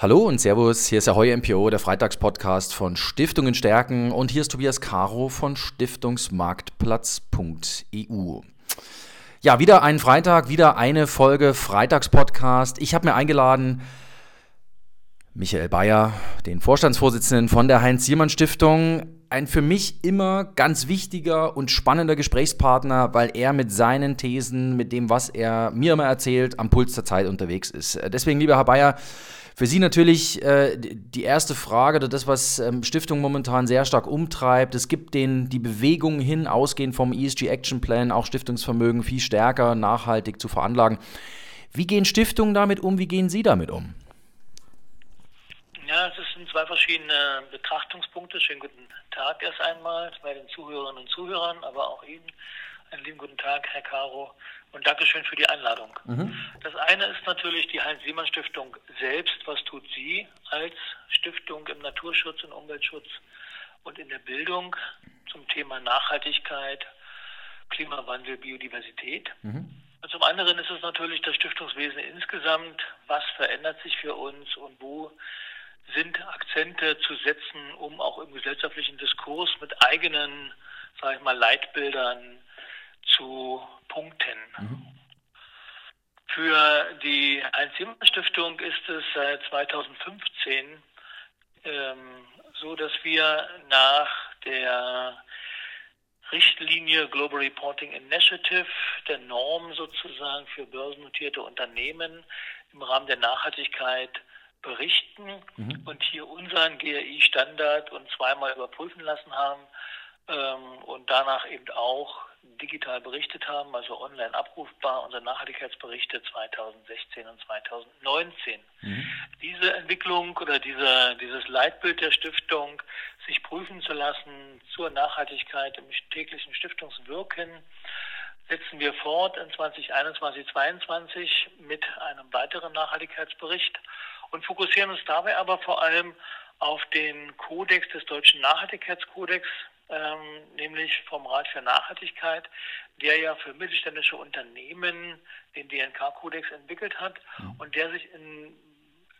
Hallo und Servus, hier ist der Heu MPO, der Freitagspodcast von Stiftungen stärken und hier ist Tobias Caro von Stiftungsmarktplatz.eu. Ja, wieder ein Freitag, wieder eine Folge Freitagspodcast. Ich habe mir eingeladen Michael Bayer, den Vorstandsvorsitzenden von der Heinz-Siemann-Stiftung. Ein für mich immer ganz wichtiger und spannender Gesprächspartner, weil er mit seinen Thesen, mit dem, was er mir immer erzählt, am Puls der Zeit unterwegs ist. Deswegen, lieber Herr Bayer, für Sie natürlich äh, die erste Frage das, was ähm, Stiftung momentan sehr stark umtreibt. Es gibt den, die Bewegung hin, ausgehend vom ESG Action Plan, auch Stiftungsvermögen viel stärker nachhaltig zu veranlagen. Wie gehen Stiftungen damit um? Wie gehen Sie damit um? Ja, es sind zwei verschiedene Betrachtungspunkte. Schönen guten Tag erst einmal bei den Zuhörerinnen und Zuhörern, aber auch Ihnen. Einen lieben guten Tag, Herr Caro und Dankeschön für die Einladung. Mhm. Das eine ist natürlich die Heinz-Siemann-Stiftung selbst. Was tut sie als Stiftung im Naturschutz und Umweltschutz und in der Bildung zum Thema Nachhaltigkeit, Klimawandel, Biodiversität? Mhm. Und zum anderen ist es natürlich das Stiftungswesen insgesamt. Was verändert sich für uns und wo sind Akzente zu setzen, um auch im gesellschaftlichen Diskurs mit eigenen, sage ich mal, Leitbildern zu punkten. Mhm. Für die Heinz-Siemann-Stiftung ist es seit 2015 ähm, so, dass wir nach der Richtlinie Global Reporting Initiative, der Norm sozusagen für börsennotierte Unternehmen im Rahmen der Nachhaltigkeit berichten mhm. und hier unseren GRI-Standard und zweimal überprüfen lassen haben ähm, und danach eben auch digital berichtet haben, also online abrufbar, unsere Nachhaltigkeitsberichte 2016 und 2019. Mhm. Diese Entwicklung oder diese, dieses Leitbild der Stiftung, sich prüfen zu lassen zur Nachhaltigkeit im täglichen Stiftungswirken, setzen wir fort in 2021, 2022 mit einem weiteren Nachhaltigkeitsbericht und fokussieren uns dabei aber vor allem auf den Kodex des Deutschen Nachhaltigkeitskodex, ähm, nämlich vom Rat für Nachhaltigkeit, der ja für mittelständische Unternehmen den DNK-Kodex entwickelt hat mhm. und der sich in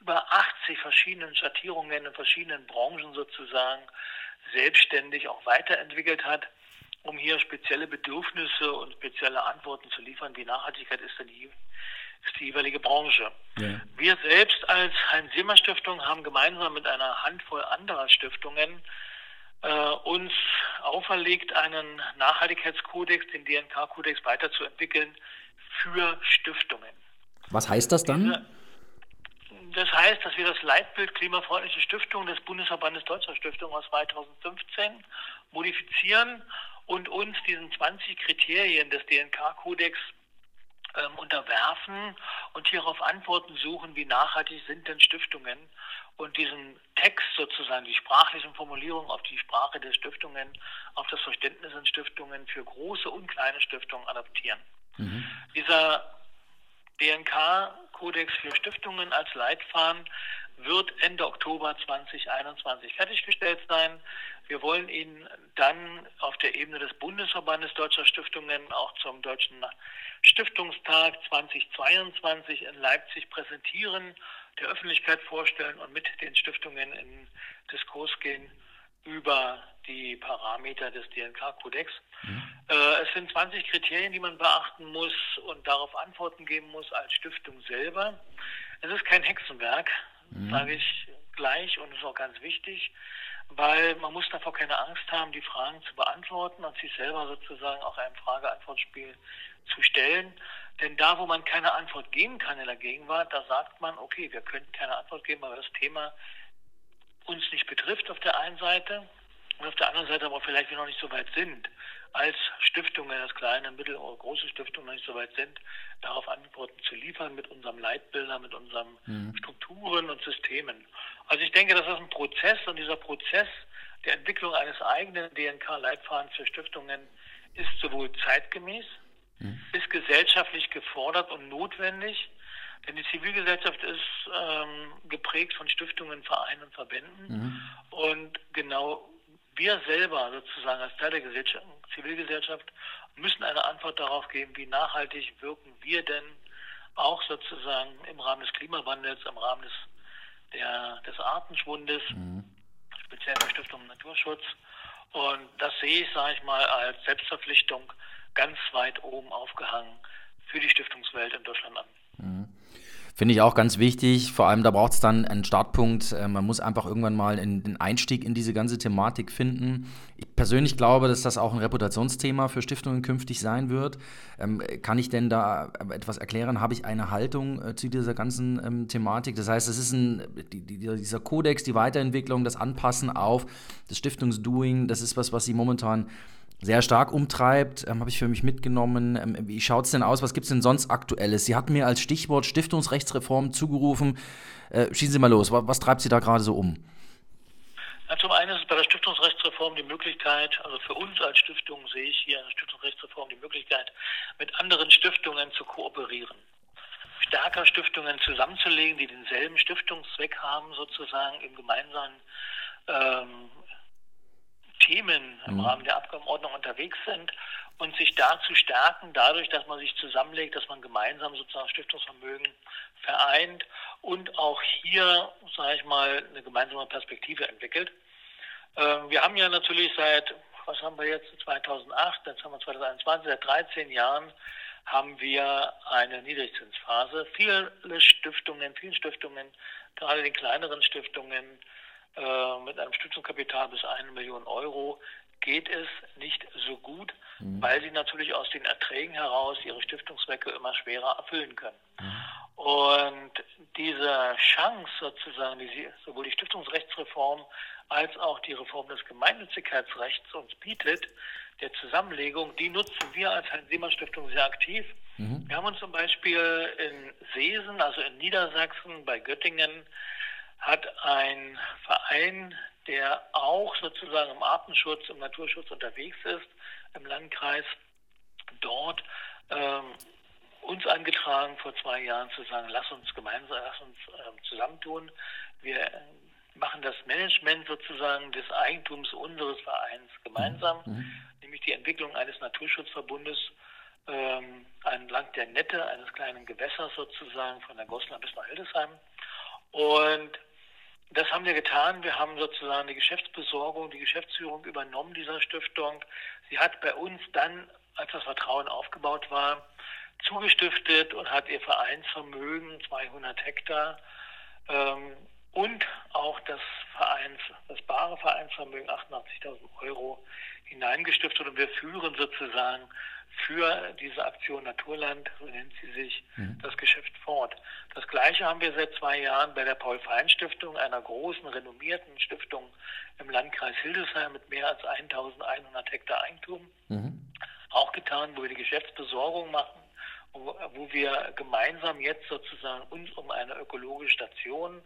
über 80 verschiedenen Schattierungen in verschiedenen Branchen sozusagen selbstständig auch weiterentwickelt hat, um hier spezielle Bedürfnisse und spezielle Antworten zu liefern. Wie Nachhaltigkeit ist denn die, ist die jeweilige Branche? Ja. Wir selbst als Heinz-Siemer-Stiftung haben gemeinsam mit einer Handvoll anderer Stiftungen äh, uns auferlegt, einen Nachhaltigkeitskodex, den DNK-Kodex weiterzuentwickeln für Stiftungen. Was heißt das dann? Das heißt, dass wir das Leitbild Klimafreundliche Stiftung des Bundesverbandes Deutscher Stiftungen aus 2015 modifizieren und uns diesen 20 Kriterien des DNK-Kodex ähm, unterwerfen und hierauf Antworten suchen, wie nachhaltig sind denn Stiftungen und diesen Text sozusagen, die sprachlichen Formulierungen auf die Sprache der Stiftungen, auf das Verständnis in Stiftungen für große und kleine Stiftungen adaptieren. Mhm. Dieser DNK-Kodex für Stiftungen als Leitfaden wird Ende Oktober 2021 fertiggestellt sein. Wir wollen ihn dann auf der Ebene des Bundesverbandes deutscher Stiftungen auch zum Deutschen Stiftungstag 2022 in Leipzig präsentieren, der Öffentlichkeit vorstellen und mit den Stiftungen in Diskurs gehen über die Parameter des DNK-Kodex. Mhm. Äh, es sind 20 Kriterien, die man beachten muss und darauf Antworten geben muss als Stiftung selber. Es ist kein Hexenwerk, mhm. sage ich gleich und ist auch ganz wichtig, weil man muss davor keine Angst haben, die Fragen zu beantworten und sich selber sozusagen auch ein Frage-Antwort-Spiel zu stellen. Denn da, wo man keine Antwort geben kann in der Gegenwart, da sagt man, okay, wir können keine Antwort geben, weil das Thema uns nicht betrifft auf der einen Seite und auf der anderen Seite aber vielleicht wir noch nicht so weit sind, als Stiftungen, als kleine, mittel- oder große Stiftungen noch nicht so weit sind, darauf Antworten zu liefern mit unserem Leitbilder, mit unseren mhm. Strukturen und Systemen. Also ich denke, das ist ein Prozess und dieser Prozess der Entwicklung eines eigenen DNK-Leitfadens für Stiftungen ist sowohl zeitgemäß, mhm. ist gesellschaftlich gefordert und notwendig, denn die Zivilgesellschaft ist ähm, geprägt von Stiftungen, Vereinen und Verbänden. Mhm. Und genau wir selber sozusagen als Teil der Zivilgesellschaft müssen eine Antwort darauf geben, wie nachhaltig wirken wir denn auch sozusagen im Rahmen des Klimawandels, im Rahmen des der, des Artenschwundes, mhm. speziell der Stiftung Naturschutz. Und das sehe ich, sage ich mal, als Selbstverpflichtung ganz weit oben aufgehangen für die Stiftungswelt in Deutschland an. Mhm. Finde ich auch ganz wichtig. Vor allem, da braucht es dann einen Startpunkt. Äh, man muss einfach irgendwann mal den Einstieg in diese ganze Thematik finden. Ich persönlich glaube, dass das auch ein Reputationsthema für Stiftungen künftig sein wird. Ähm, kann ich denn da etwas erklären? Habe ich eine Haltung äh, zu dieser ganzen ähm, Thematik? Das heißt, es ist ein, die, die, dieser Kodex, die Weiterentwicklung, das Anpassen auf das Stiftungsdoing, das ist was, was Sie momentan sehr stark umtreibt, ähm, habe ich für mich mitgenommen. Ähm, wie schaut es denn aus? Was gibt es denn sonst Aktuelles? Sie hatten mir als Stichwort Stiftungsrechtsreform zugerufen. Äh, schießen Sie mal los. Was, was treibt Sie da gerade so um? Ja, zum einen ist bei der Stiftungsrechtsreform die Möglichkeit, also für uns als Stiftung sehe ich hier in der Stiftungsrechtsreform die Möglichkeit, mit anderen Stiftungen zu kooperieren. Stärker Stiftungen zusammenzulegen, die denselben Stiftungszweck haben, sozusagen im gemeinsamen ähm, Themen im mhm. Rahmen der Abgabenordnung unterwegs sind und sich da zu stärken, dadurch, dass man sich zusammenlegt, dass man gemeinsam sozusagen Stiftungsvermögen vereint und auch hier, sage ich mal, eine gemeinsame Perspektive entwickelt. Ähm, wir haben ja natürlich seit, was haben wir jetzt, 2008, jetzt haben wir 2021, seit 13 Jahren haben wir eine Niedrigzinsphase. Viele Stiftungen, vielen Stiftungen, gerade den kleineren Stiftungen, äh, mit einem Stützungskapital bis eine Million Euro geht es nicht so gut, mhm. weil sie natürlich aus den Erträgen heraus ihre Stiftungszwecke immer schwerer erfüllen können. Mhm. Und diese Chance sozusagen, die sie, sowohl die Stiftungsrechtsreform als auch die Reform des Gemeinnützigkeitsrechts uns bietet, der Zusammenlegung, die nutzen wir als Heinz-Seemann-Stiftung sehr aktiv. Mhm. Wir haben uns zum Beispiel in Seesen, also in Niedersachsen, bei Göttingen, hat ein Verein, der auch sozusagen im Artenschutz, im Naturschutz unterwegs ist, im Landkreis, dort ähm, uns angetragen, vor zwei Jahren zu sagen, lass uns gemeinsam, lass uns ähm, zusammentun. Wir äh, machen das Management sozusagen des Eigentums unseres Vereins gemeinsam, mhm. nämlich die Entwicklung eines Naturschutzverbundes ähm, entlang der Nette eines kleinen Gewässers sozusagen von der Goslar bis nach Hildesheim. Und das haben wir getan. Wir haben sozusagen die Geschäftsbesorgung, die Geschäftsführung übernommen dieser Stiftung. Sie hat bei uns dann, als das Vertrauen aufgebaut war, zugestiftet und hat ihr Vereinsvermögen, 200 Hektar, ähm, und auch das Vereins, das bare Vereinsvermögen, 88.000 Euro, hineingestiftet. Und wir führen sozusagen für diese Aktion Naturland, so nennt sie sich, mhm. das Geschäft fort. Das Gleiche haben wir seit zwei Jahren bei der Paul-Fein-Stiftung, einer großen, renommierten Stiftung im Landkreis Hildesheim mit mehr als 1100 Hektar Eigentum, mhm. auch getan, wo wir die Geschäftsbesorgung machen, wo, wo wir gemeinsam jetzt sozusagen uns um eine ökologische Station,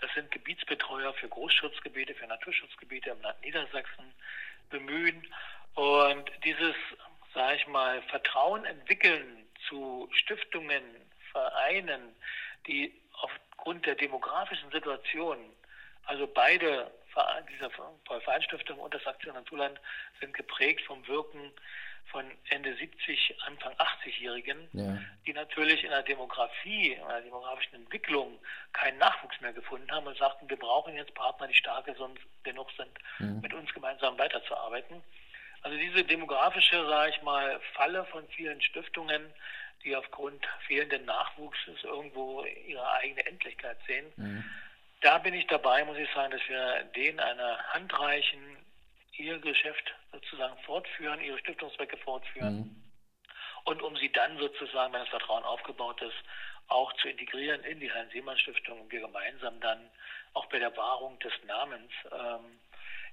das sind Gebietsbetreuer für Großschutzgebiete, für Naturschutzgebiete im Land Niedersachsen, bemühen. Und dieses sage ich mal, Vertrauen entwickeln zu Stiftungen, Vereinen, die aufgrund der demografischen Situation, also beide dieser Vereinsstiftungen und das Aktion Naturland sind geprägt vom Wirken von Ende 70, Anfang 80-Jährigen, ja. die natürlich in der Demografie, in der demografischen Entwicklung keinen Nachwuchs mehr gefunden haben und sagten, wir brauchen jetzt Partner, die stark genug sind, mhm. mit uns gemeinsam weiterzuarbeiten. Also diese demografische, sage ich mal, Falle von vielen Stiftungen, die aufgrund fehlenden Nachwuchses irgendwo ihre eigene Endlichkeit sehen. Mhm. Da bin ich dabei, muss ich sagen, dass wir denen eine Hand reichen, ihr Geschäft sozusagen fortführen, ihre Stiftungszwecke fortführen. Mhm. Und um sie dann sozusagen, wenn das Vertrauen aufgebaut ist, auch zu integrieren in die Heinz-Seemann-Stiftung und wir gemeinsam dann auch bei der Wahrung des Namens ähm,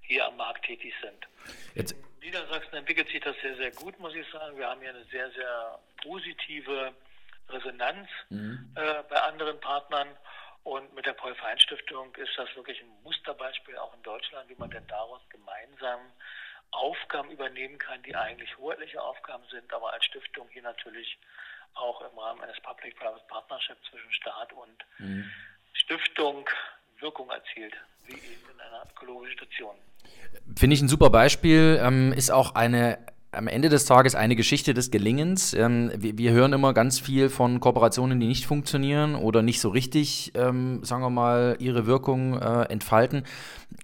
hier am Markt tätig sind. Jetzt. In Niedersachsen entwickelt sich das sehr, sehr gut, muss ich sagen. Wir haben hier eine sehr, sehr positive Resonanz mhm. äh, bei anderen Partnern. Und mit der Paul-Fein-Stiftung ist das wirklich ein Musterbeispiel auch in Deutschland, wie man denn daraus gemeinsam Aufgaben übernehmen kann, die eigentlich hoheitliche Aufgaben sind, aber als Stiftung hier natürlich auch im Rahmen eines Public-Private Partnership zwischen Staat und mhm. Stiftung Wirkung erzielt, wie in einer ökologischen Station. Finde ich ein super Beispiel. Ähm, ist auch eine am Ende des Tages eine Geschichte des Gelingens. Ähm, wir, wir, hören immer ganz viel von Kooperationen, die nicht funktionieren oder nicht so richtig, ähm, sagen wir mal, ihre Wirkung äh, entfalten.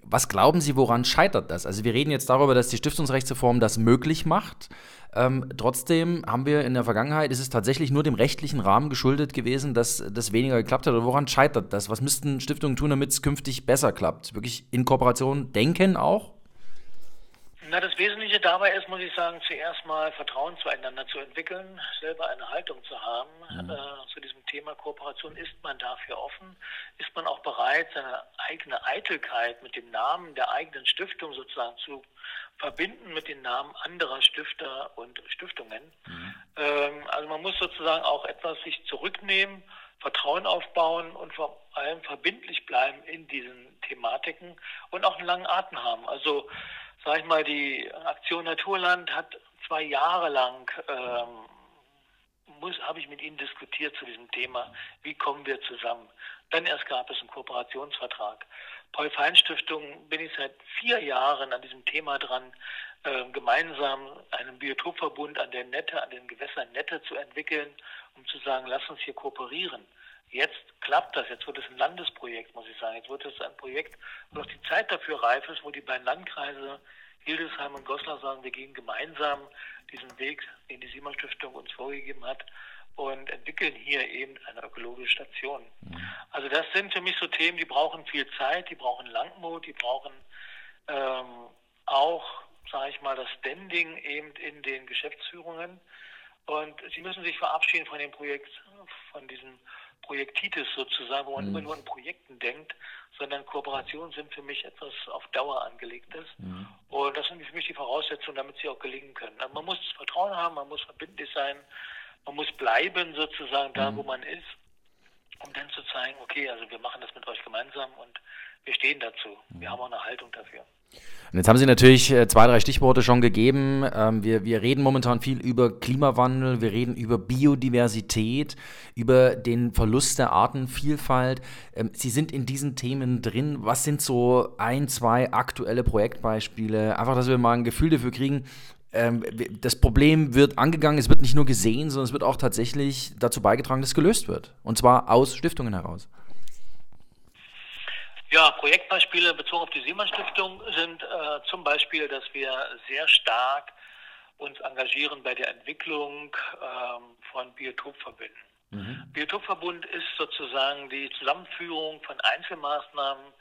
Was glauben Sie, woran scheitert das? Also wir reden jetzt darüber, dass die Stiftungsrechtsreform das möglich macht. Ähm, trotzdem haben wir in der Vergangenheit, ist es tatsächlich nur dem rechtlichen Rahmen geschuldet gewesen, dass das weniger geklappt hat. Oder woran scheitert das? Was müssten Stiftungen tun, damit es künftig besser klappt? Wirklich in Kooperation denken auch? Na, das Wesentliche dabei ist, muss ich sagen, zuerst mal Vertrauen zueinander zu entwickeln, selber eine Haltung zu haben. Mhm. Äh, zu diesem Thema Kooperation ist man dafür offen, ist man auch bereit, seine eigene Eitelkeit mit dem Namen der eigenen Stiftung sozusagen zu verbinden mit den Namen anderer Stifter und Stiftungen. Mhm. Ähm, also man muss sozusagen auch etwas sich zurücknehmen, Vertrauen aufbauen und vor allem verbindlich bleiben in diesen Thematiken und auch einen langen Atem haben. Also sag ich mal, die Aktion Naturland hat zwei Jahre lang ähm, habe ich mit Ihnen diskutiert zu diesem Thema, wie kommen wir zusammen. Dann erst gab es einen Kooperationsvertrag. Paul Fein Stiftung bin ich seit vier Jahren an diesem Thema dran, äh, gemeinsam einen Biotopverbund an der Nette, an den Gewässern Nette zu entwickeln, um zu sagen, lass uns hier kooperieren. Jetzt klappt das, jetzt wird es ein Landesprojekt, muss ich sagen. Jetzt wird es ein Projekt, wo auch die Zeit dafür reif ist, wo die beiden Landkreise Hildesheim und Goslar sagen, wir gehen gemeinsam diesen Weg, den die Simon Stiftung uns vorgegeben hat und entwickeln hier eben eine ökologische Station. Mhm. Also das sind für mich so Themen, die brauchen viel Zeit, die brauchen Langmut, die brauchen ähm, auch, sage ich mal, das Standing eben in den Geschäftsführungen. Und sie müssen sich verabschieden von dem Projekt, von diesem Projektitis sozusagen, wo man mhm. immer nur an Projekten denkt, sondern Kooperationen sind für mich etwas auf Dauer angelegtes. Mhm. Und das sind für mich die Voraussetzungen, damit sie auch gelingen können. Also man muss Vertrauen haben, man muss verbindlich sein, man muss bleiben sozusagen da, mhm. wo man ist, um dann zu zeigen, okay, also wir machen das mit euch gemeinsam und wir stehen dazu. Wir mhm. haben auch eine Haltung dafür. Und jetzt haben Sie natürlich äh, zwei, drei Stichworte schon gegeben. Ähm, wir, wir reden momentan viel über Klimawandel, wir reden über Biodiversität, über den Verlust der Artenvielfalt. Ähm, Sie sind in diesen Themen drin. Was sind so ein, zwei aktuelle Projektbeispiele? Einfach, dass wir mal ein Gefühl dafür kriegen, ähm, das Problem wird angegangen, es wird nicht nur gesehen, sondern es wird auch tatsächlich dazu beigetragen, dass es gelöst wird. Und zwar aus Stiftungen heraus. Ja, Projektbeispiele bezogen auf die Siemann Stiftung sind äh, zum Beispiel, dass wir sehr stark uns engagieren bei der Entwicklung ähm, von Biotopverbünden. Mhm. Biotopverbund ist sozusagen die Zusammenführung von Einzelmaßnahmen,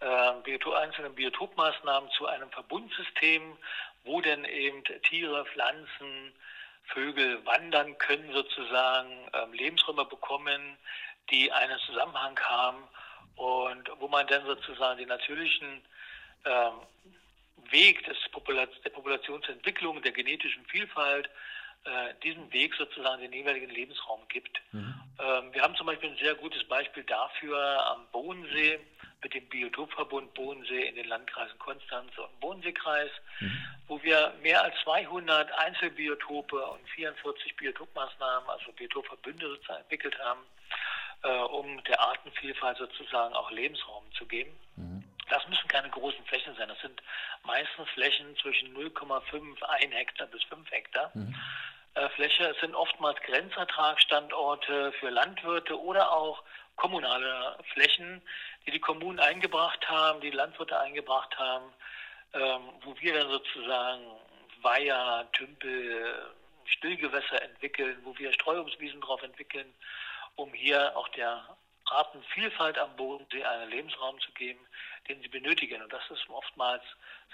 äh, Biotop, einzelnen Biotopmaßnahmen zu einem Verbundsystem, wo denn eben Tiere, Pflanzen, Vögel wandern können, sozusagen ähm, Lebensräume bekommen, die einen Zusammenhang haben und wo man dann sozusagen den natürlichen ähm, Weg des Popula der Populationsentwicklung, der genetischen Vielfalt, äh, diesen Weg sozusagen den jeweiligen Lebensraum gibt. Mhm. Ähm, wir haben zum Beispiel ein sehr gutes Beispiel dafür am Bodensee mit dem Biotopverbund Bodensee in den Landkreisen Konstanz und Bodenseekreis, mhm. wo wir mehr als 200 Einzelbiotope und 44 Biotopmaßnahmen, also Biotopverbünde sozusagen entwickelt haben äh, um der Artenvielfalt sozusagen auch Lebensraum zu geben. Mhm. Das müssen keine großen Flächen sein. Das sind meistens Flächen zwischen 0,5, 1 Hektar bis 5 Hektar. Mhm. Äh, Fläche es sind oftmals Grenzertragsstandorte für Landwirte oder auch kommunale Flächen, die die Kommunen eingebracht haben, die Landwirte eingebracht haben, ähm, wo wir dann sozusagen Weiher, Tümpel, Stillgewässer entwickeln, wo wir Streuungswiesen drauf entwickeln, um hier auch der Artenvielfalt am Bodensee einen Lebensraum zu geben, den sie benötigen. Und das ist oftmals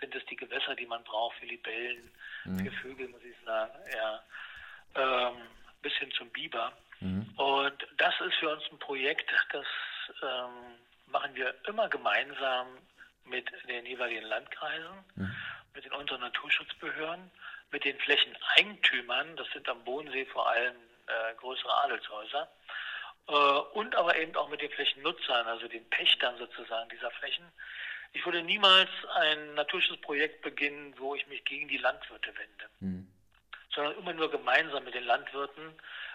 sind es die Gewässer, die man braucht für Libellen, mhm. für Vögel, muss ich sagen, ja, ähm, bis hin zum Biber. Mhm. Und das ist für uns ein Projekt, das ähm, machen wir immer gemeinsam mit den jeweiligen Landkreisen, mhm. mit den unseren Naturschutzbehörden, mit den Flächeneigentümern, das sind am Bodensee vor allem äh, größere Adelshäuser, äh, und aber eben auch mit den Flächennutzern, also den Pächtern sozusagen dieser Flächen. Ich würde niemals ein Naturschutzprojekt beginnen, wo ich mich gegen die Landwirte wende, mhm. sondern immer nur gemeinsam mit den Landwirten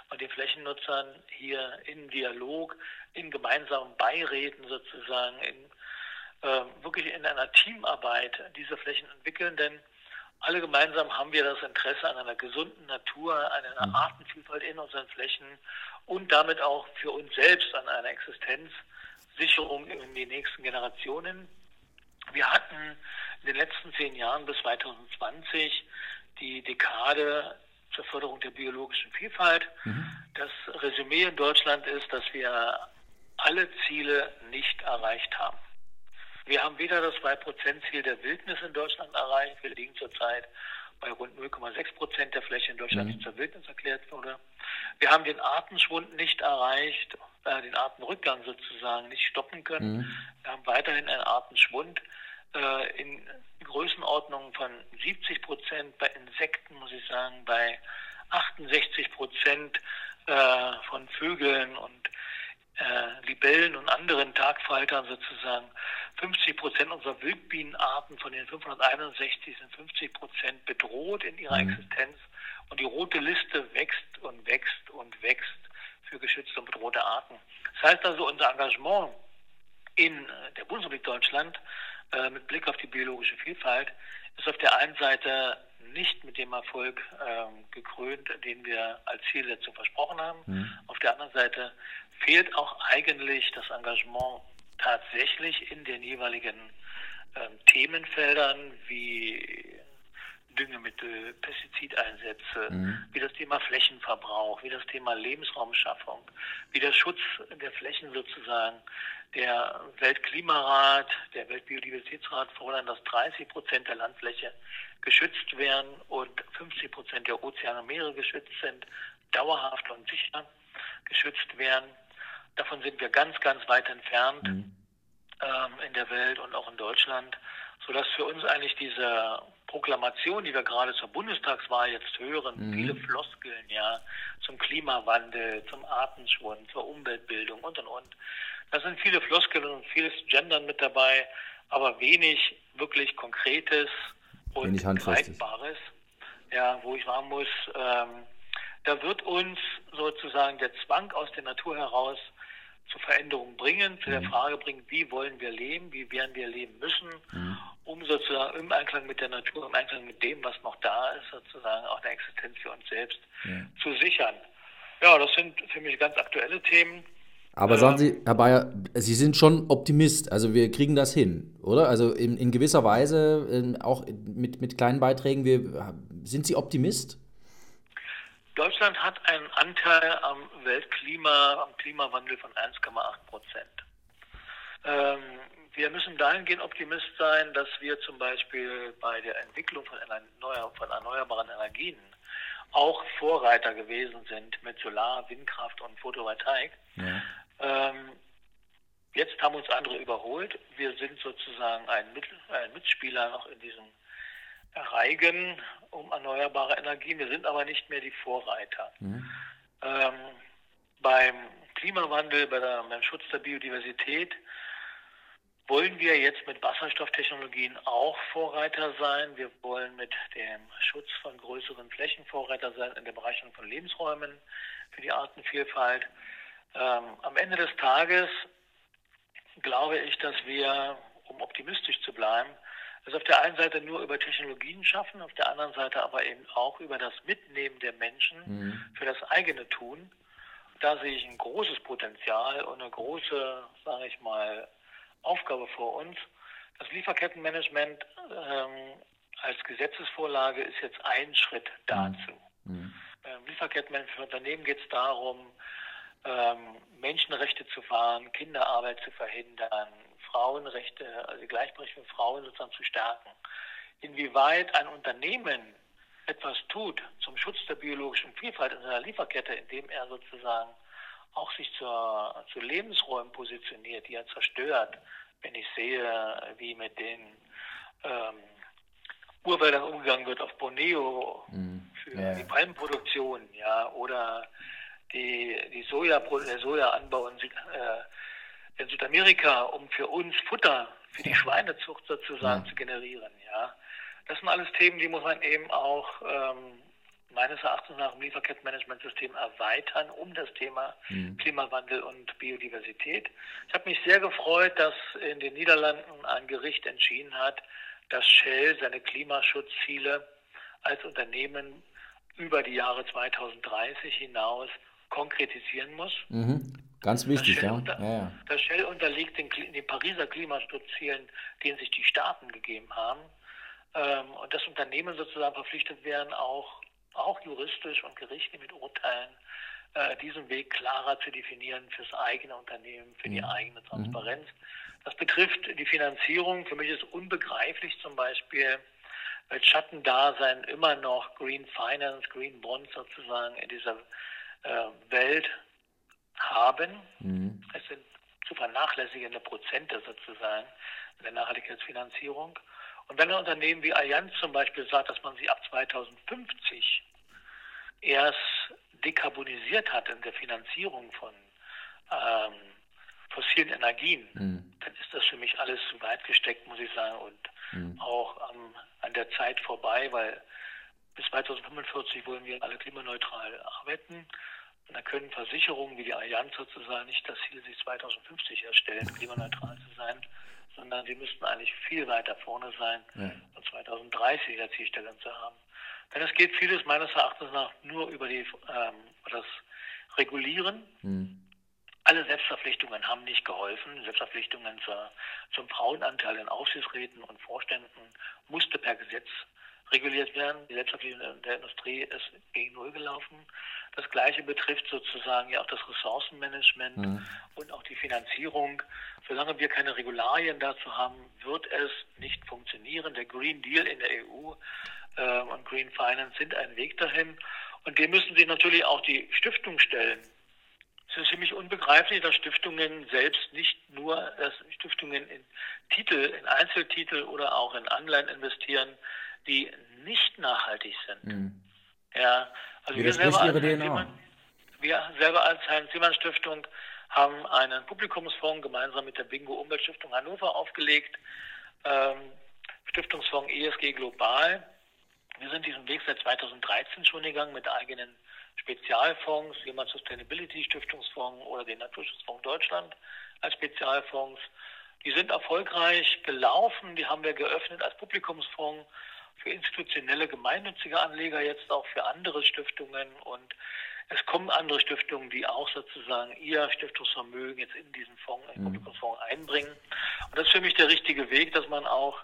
und den Flächennutzern hier in Dialog, in gemeinsamen Beiräten sozusagen, in, äh, wirklich in einer Teamarbeit diese Flächen entwickeln, denn alle gemeinsam haben wir das Interesse an einer gesunden Natur, an einer mhm. Artenvielfalt in unseren Flächen und damit auch für uns selbst an einer Existenzsicherung in die nächsten Generationen. Wir hatten in den letzten zehn Jahren bis 2020 die Dekade zur Förderung der biologischen Vielfalt. Mhm. Das Resümee in Deutschland ist, dass wir alle Ziele nicht erreicht haben. Wir haben weder das 2%-Ziel der Wildnis in Deutschland erreicht, wir liegen zurzeit bei rund 0,6 Prozent der Fläche in Deutschland, die mhm. zur Wildnis erklärt wurde. Wir haben den Artenschwund nicht erreicht, äh, den Artenrückgang sozusagen nicht stoppen können. Mhm. Wir haben weiterhin einen Artenschwund äh, in Größenordnungen von 70 Prozent, bei Insekten muss ich sagen, bei 68 Prozent äh, von Vögeln und äh, Libellen und anderen Tagfaltern sozusagen. 50 Prozent unserer Wildbienenarten von den 561 sind 50 Prozent bedroht in ihrer mhm. Existenz. Und die rote Liste wächst und wächst und wächst für geschützte und bedrohte Arten. Das heißt also, unser Engagement in der Bundesrepublik Deutschland äh, mit Blick auf die biologische Vielfalt ist auf der einen Seite nicht mit dem Erfolg ähm, gekrönt, den wir als Zielsetzung versprochen haben. Mhm. Auf der anderen Seite fehlt auch eigentlich das Engagement tatsächlich in den jeweiligen ähm, Themenfeldern wie Düngemittel, Pestizideinsätze, mhm. wie das Thema Flächenverbrauch, wie das Thema Lebensraumschaffung, wie der Schutz der Flächen sozusagen. Der Weltklimarat, der Weltbiodiversitätsrat fordern, dass 30 Prozent der Landfläche geschützt werden und 50 Prozent der Ozeane und Meere geschützt sind, dauerhaft und sicher geschützt werden. Davon sind wir ganz, ganz weit entfernt mhm. ähm, in der Welt und auch in Deutschland, sodass für uns eigentlich diese Proklamation, die wir gerade zur Bundestagswahl jetzt hören, mhm. viele Floskeln, ja, zum Klimawandel, zum Artenschwund, zur Umweltbildung und und und. Da sind viele Floskeln und vieles Gendern mit dabei, aber wenig wirklich Konkretes und wenig Greifbares. Ja, wo ich sagen muss, ähm, da wird uns sozusagen der Zwang aus der Natur heraus zu Veränderungen bringen, zu der mhm. Frage bringen, wie wollen wir leben, wie werden wir leben müssen, mhm. Um sozusagen im Einklang mit der Natur, im Einklang mit dem, was noch da ist, sozusagen auch eine Existenz für uns selbst ja. zu sichern. Ja, das sind für mich ganz aktuelle Themen. Aber sagen Sie, Herr Bayer, Sie sind schon Optimist, also wir kriegen das hin, oder? Also in, in gewisser Weise, in, auch mit, mit kleinen Beiträgen, wir, sind Sie Optimist? Deutschland hat einen Anteil am Weltklima, am Klimawandel von 1,8 Prozent. Ähm, wir müssen dahingehend Optimist sein, dass wir zum Beispiel bei der Entwicklung von, erneuer, von erneuerbaren Energien auch Vorreiter gewesen sind mit Solar, Windkraft und Photovoltaik. Ja. Ähm, jetzt haben uns andere überholt. Wir sind sozusagen ein, Mit ein Mitspieler noch in diesem Reigen um erneuerbare Energien. Wir sind aber nicht mehr die Vorreiter. Mhm. Ähm, beim Klimawandel, bei der, beim Schutz der Biodiversität wollen wir jetzt mit Wasserstofftechnologien auch Vorreiter sein. Wir wollen mit dem Schutz von größeren Flächen Vorreiter sein in der Bereicherung von Lebensräumen für die Artenvielfalt. Ähm, am Ende des Tages glaube ich, dass wir, um optimistisch zu bleiben, es auf der einen Seite nur über Technologien schaffen, auf der anderen Seite aber eben auch über das Mitnehmen der Menschen mhm. für das eigene Tun. Da sehe ich ein großes Potenzial und eine große, sage ich mal, Aufgabe vor uns. Das Lieferkettenmanagement ähm, als Gesetzesvorlage ist jetzt ein Schritt dazu. Mhm. Ähm, Lieferkettenmanagement für Unternehmen geht es darum, ähm, Menschenrechte zu wahren, Kinderarbeit zu verhindern, Frauenrechte, also die Gleichberechtigung von Frauen sozusagen zu stärken. Inwieweit ein Unternehmen etwas tut zum Schutz der biologischen Vielfalt in seiner Lieferkette, indem er sozusagen auch sich zur, zu Lebensräumen positioniert, die er zerstört, wenn ich sehe, wie mit den ähm, Urwäldern umgegangen wird auf Borneo mhm. für ja. die Palmenproduktion, ja, oder die, die Soja, der Sojaanbau in, äh, in Südamerika, um für uns Futter für die Schweinezucht sozusagen ja. zu generieren. Ja, das sind alles Themen, die muss man eben auch ähm, meines Erachtens nach im Lieferkettenmanagementsystem erweitern um das Thema mhm. Klimawandel und Biodiversität. Ich habe mich sehr gefreut, dass in den Niederlanden ein Gericht entschieden hat, dass Shell seine Klimaschutzziele als Unternehmen über die Jahre 2030 hinaus konkretisieren muss. Mhm. Ganz wichtig, ja. Unter, ja, ja. Das Shell unterliegt den, den Pariser Klimaschutzzielen, denen sich die Staaten gegeben haben. Ähm, und das Unternehmen sozusagen verpflichtet werden, auch, auch juristisch und gerichtlich mit Urteilen äh, diesen Weg klarer zu definieren fürs eigene Unternehmen, für die mhm. eigene mhm. Transparenz. Das betrifft die Finanzierung. Für mich ist unbegreiflich zum Beispiel, als Schattendasein immer noch Green Finance, Green Bonds sozusagen in dieser äh, Welt haben. Mhm. Es sind zu vernachlässigende Prozente sozusagen in der Nachhaltigkeitsfinanzierung. Und wenn ein Unternehmen wie Allianz zum Beispiel sagt, dass man sie ab 2050 erst dekarbonisiert hat in der Finanzierung von ähm, fossilen Energien, mhm. dann ist das für mich alles zu weit gesteckt, muss ich sagen, und mhm. auch ähm, an der Zeit vorbei, weil bis 2045 wollen wir alle klimaneutral arbeiten. Da können Versicherungen wie die Allianz sozusagen nicht das Ziel, sich 2050 erstellen, klimaneutral zu sein, sondern sie müssten eigentlich viel weiter vorne sein ja. und 2030 der Zielstellung zu haben. Denn es geht vieles meines Erachtens nach nur über die, ähm, das Regulieren. Mhm. Alle Selbstverpflichtungen haben nicht geholfen. Selbstverpflichtungen zur, zum Frauenanteil in Aufsichtsräten und Vorständen musste per Gesetz reguliert werden. Die Selbstverpflichtung der Industrie ist gegen Null gelaufen. Das Gleiche betrifft sozusagen ja auch das Ressourcenmanagement mhm. und auch die Finanzierung. Solange wir keine Regularien dazu haben, wird es nicht funktionieren. Der Green Deal in der EU äh, und Green Finance sind ein Weg dahin. Und dem müssen sich natürlich auch die Stiftungen stellen. Es ist für mich unbegreiflich, dass Stiftungen selbst nicht nur, dass Stiftungen in Titel, in Einzeltitel oder auch in Anleihen investieren, die nicht nachhaltig sind. Mhm. Ja, also wir selber, als Zimmermann, wir selber als Heinz-Zimmermann-Stiftung haben einen Publikumsfonds gemeinsam mit der Bingo Umweltstiftung Hannover aufgelegt, ähm, Stiftungsfonds ESG Global. Wir sind diesen Weg seit 2013 schon gegangen mit eigenen Spezialfonds, jemand Sustainability Stiftungsfonds oder den Naturschutzfonds Deutschland als Spezialfonds. Die sind erfolgreich gelaufen, die haben wir geöffnet als Publikumsfonds für institutionelle gemeinnützige Anleger, jetzt auch für andere Stiftungen und es kommen andere Stiftungen, die auch sozusagen ihr Stiftungsvermögen jetzt in diesen Fonds, in den mhm. Publikumsfonds einbringen. Und das ist für mich der richtige Weg, dass man auch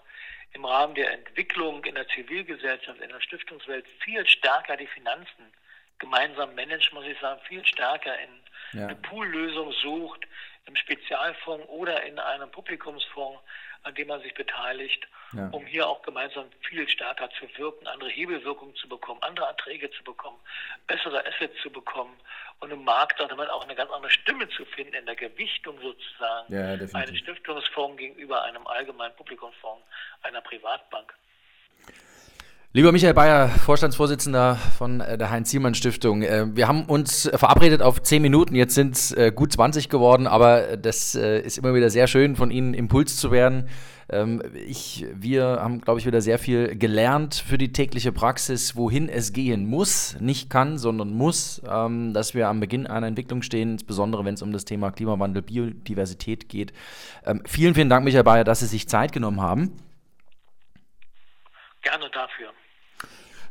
im Rahmen der Entwicklung in der Zivilgesellschaft, in der Stiftungswelt viel stärker die Finanzen gemeinsam managt, muss ich sagen, viel stärker in ja. eine Poollösung sucht, im Spezialfonds oder in einem Publikumsfonds, an dem man sich beteiligt, ja. um hier auch gemeinsam viel stärker zu wirken, andere Hebelwirkungen zu bekommen, andere Erträge zu bekommen, bessere Assets zu bekommen und im Markt dann auch eine ganz andere Stimme zu finden in der Gewichtung sozusagen ja, eines Stiftungsfonds gegenüber einem allgemeinen Publikumsfonds einer Privatbank. Lieber Michael Bayer, Vorstandsvorsitzender von äh, der Heinz-Siemann-Stiftung. Äh, wir haben uns verabredet auf zehn Minuten, jetzt sind es äh, gut 20 geworden, aber das ist immer wieder sehr schön, von Ihnen Impuls zu werden. Ähm, ich, wir haben, glaube ich, wieder sehr viel gelernt für die tägliche Praxis, wohin es gehen muss, nicht kann, sondern muss, ähm, dass wir am Beginn einer Entwicklung stehen, insbesondere wenn es um das Thema Klimawandel, Biodiversität geht. Ähm, vielen, vielen Dank, Michael Bayer, dass Sie sich Zeit genommen haben. Gerne dafür.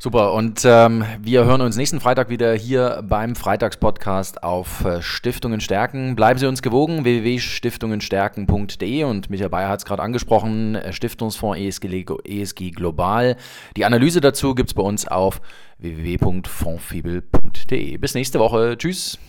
Super, und ähm, wir hören uns nächsten Freitag wieder hier beim Freitagspodcast auf äh, Stiftungen stärken. Bleiben Sie uns gewogen, www.stiftungenstärken.de und Michael Bayer hat es gerade angesprochen, äh, Stiftungsfonds ESG, ESG Global. Die Analyse dazu gibt es bei uns auf www.fondsfibel.de. Bis nächste Woche. Tschüss.